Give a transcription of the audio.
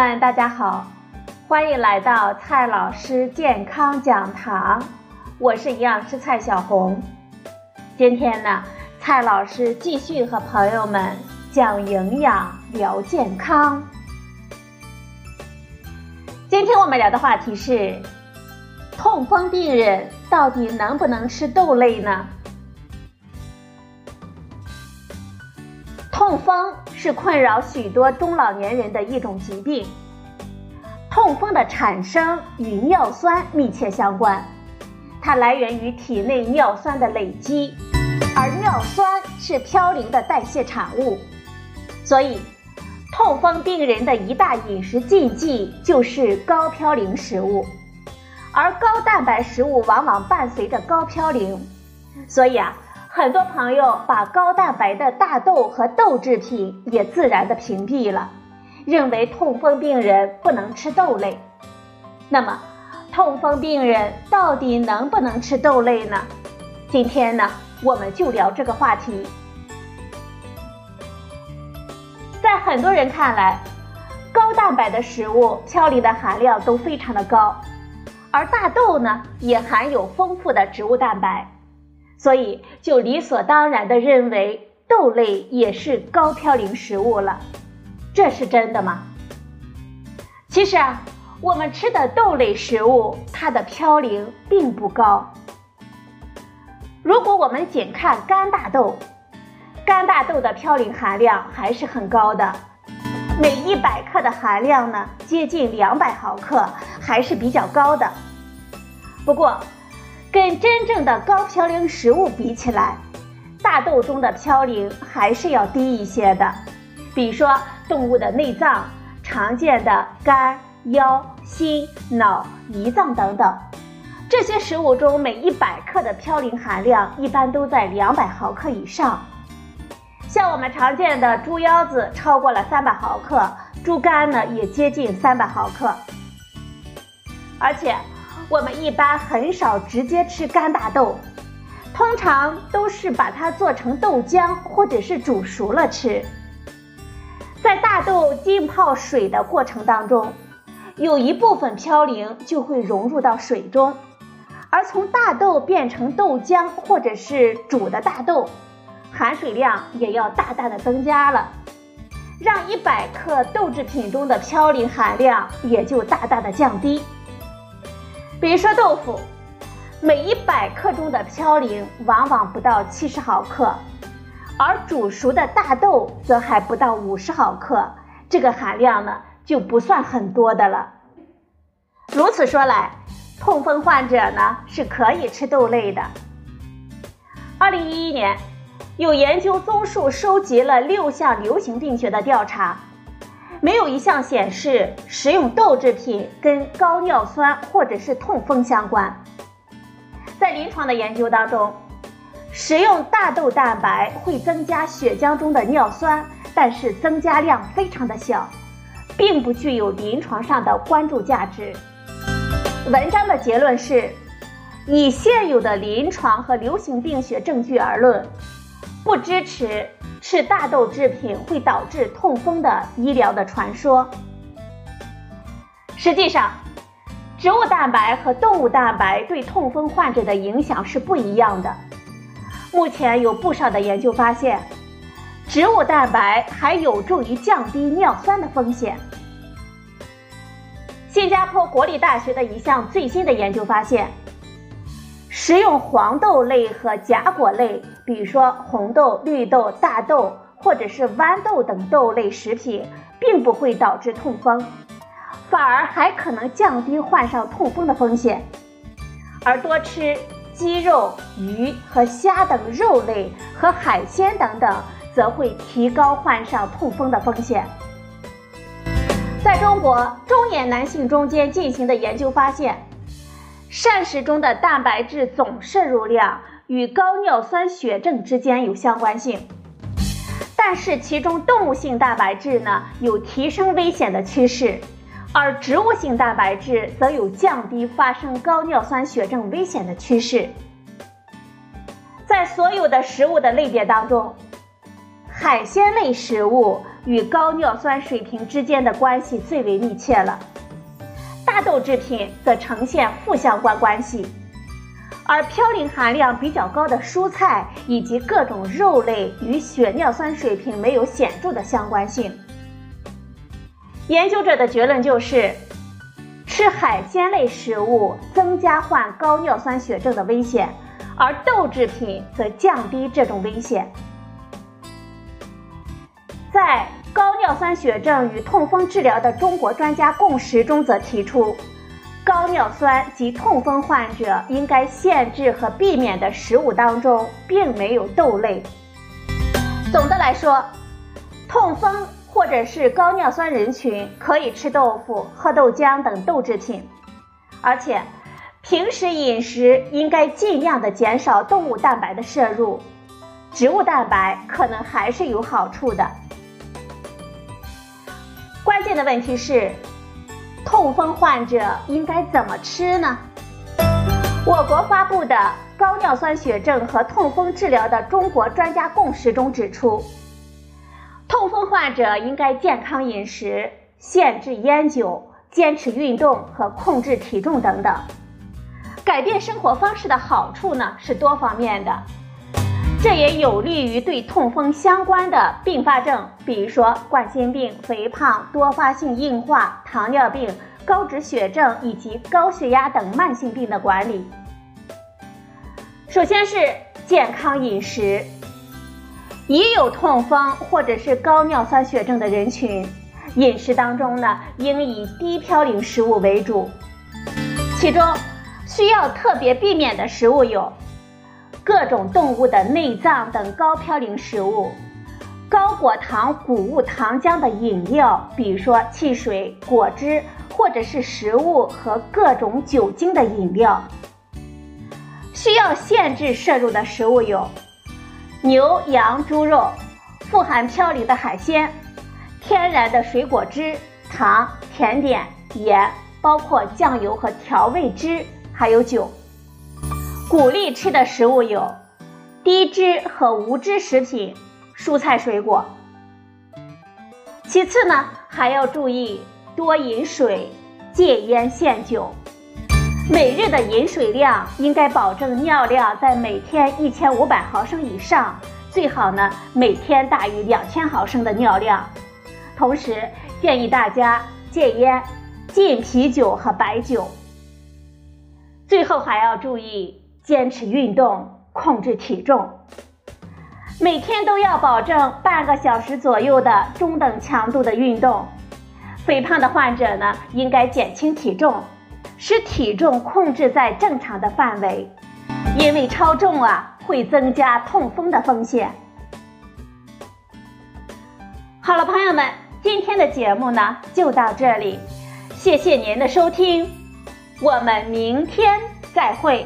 们，大家好，欢迎来到蔡老师健康讲堂，我是营养师蔡小红。今天呢，蔡老师继续和朋友们讲营养聊健康。今天我们聊的话题是：痛风病人到底能不能吃豆类呢？痛风是困扰许多中老年人的一种疾病。痛风的产生与尿酸密切相关，它来源于体内尿酸的累积，而尿酸是嘌呤的代谢产物，所以痛风病人的一大饮食禁忌就是高嘌呤食物，而高蛋白食物往往伴随着高嘌呤，所以啊。很多朋友把高蛋白的大豆和豆制品也自然的屏蔽了，认为痛风病人不能吃豆类。那么，痛风病人到底能不能吃豆类呢？今天呢，我们就聊这个话题。在很多人看来，高蛋白的食物嘌呤的含量都非常的高，而大豆呢，也含有丰富的植物蛋白。所以就理所当然地认为豆类也是高嘌呤食物了，这是真的吗？其实啊，我们吃的豆类食物，它的嘌呤并不高。如果我们仅看干大豆，干大豆的嘌呤含量还是很高的，每一百克的含量呢接近两百毫克，还是比较高的。不过，跟真正的高嘌呤食物比起来，大豆中的嘌呤还是要低一些的。比如说动物的内脏，常见的肝、腰、心、脑、胰脏等等，这些食物中每一百克的嘌呤含量一般都在两百毫克以上。像我们常见的猪腰子超过了三百毫克，猪肝呢也接近三百毫克，而且。我们一般很少直接吃干大豆，通常都是把它做成豆浆或者是煮熟了吃。在大豆浸泡水的过程当中，有一部分嘌呤就会融入到水中，而从大豆变成豆浆或者是煮的大豆，含水量也要大大的增加了，让一百克豆制品中的嘌呤含量也就大大的降低。比如说豆腐，每一百克中的嘌呤往往不到七十毫克，而煮熟的大豆则还不到五十毫克，这个含量呢就不算很多的了。如此说来，痛风患者呢是可以吃豆类的。二零一一年，有研究综述收集了六项流行病学的调查。没有一项显示食用豆制品跟高尿酸或者是痛风相关。在临床的研究当中，食用大豆蛋白会增加血浆中的尿酸，但是增加量非常的小，并不具有临床上的关注价值。文章的结论是，以现有的临床和流行病学证据而论，不支持。吃大豆制品会导致痛风的医疗的传说，实际上，植物蛋白和动物蛋白对痛风患者的影响是不一样的。目前有不少的研究发现，植物蛋白还有助于降低尿酸的风险。新加坡国立大学的一项最新的研究发现。食用黄豆类和荚果类，比如说红豆、绿豆、大豆或者是豌豆等豆类食品，并不会导致痛风，反而还可能降低患上痛风的风险。而多吃鸡肉、鱼和虾等肉类和海鲜等等，则会提高患上痛风的风险。在中国中年男性中间进行的研究发现。膳食中的蛋白质总摄入量与高尿酸血症之间有相关性，但是其中动物性蛋白质呢有提升危险的趋势，而植物性蛋白质则有降低发生高尿酸血症危险的趋势。在所有的食物的类别当中，海鲜类食物与高尿酸水平之间的关系最为密切了，大豆制品则呈现负相关关系，而嘌呤含量比较高的蔬菜以及各种肉类与血尿酸水平没有显著的相关性。研究者的结论就是，吃海鲜类食物增加患高尿酸血症的危险，而豆制品则降低这种危险。在高尿酸血症与痛风治疗的中国专家共识中，则提出，高尿酸及痛风患者应该限制和避免的食物当中，并没有豆类。总的来说，痛风或者是高尿酸人群可以吃豆腐、喝豆浆等豆制品，而且平时饮食应该尽量的减少动物蛋白的摄入，植物蛋白可能还是有好处的。关键的问题是，痛风患者应该怎么吃呢？我国发布的《高尿酸血症和痛风治疗的中国专家共识》中指出，痛风患者应该健康饮食、限制烟酒、坚持运动和控制体重等等。改变生活方式的好处呢是多方面的。这也有利于对痛风相关的并发症，比如说冠心病、肥胖、多发性硬化、糖尿病、高脂血症以及高血压等慢性病的管理。首先是健康饮食，已有痛风或者是高尿酸血症的人群，饮食当中呢应以低嘌呤食物为主，其中需要特别避免的食物有。各种动物的内脏等高嘌呤食物，高果糖谷物糖浆的饮料，比如说汽水、果汁，或者是食物和各种酒精的饮料。需要限制摄入的食物有牛、羊、猪肉，富含嘌呤的海鲜，天然的水果汁、糖、甜点、盐，包括酱油和调味汁，还有酒。鼓励吃的食物有低脂和无脂食品、蔬菜水果。其次呢，还要注意多饮水，戒烟限酒。每日的饮水量应该保证尿量在每天一千五百毫升以上，最好呢每天大于两千毫升的尿量。同时建议大家戒烟，禁啤酒和白酒。最后还要注意。坚持运动，控制体重，每天都要保证半个小时左右的中等强度的运动。肥胖的患者呢，应该减轻体重，使体重控制在正常的范围，因为超重啊会增加痛风的风险。好了，朋友们，今天的节目呢就到这里，谢谢您的收听，我们明天再会。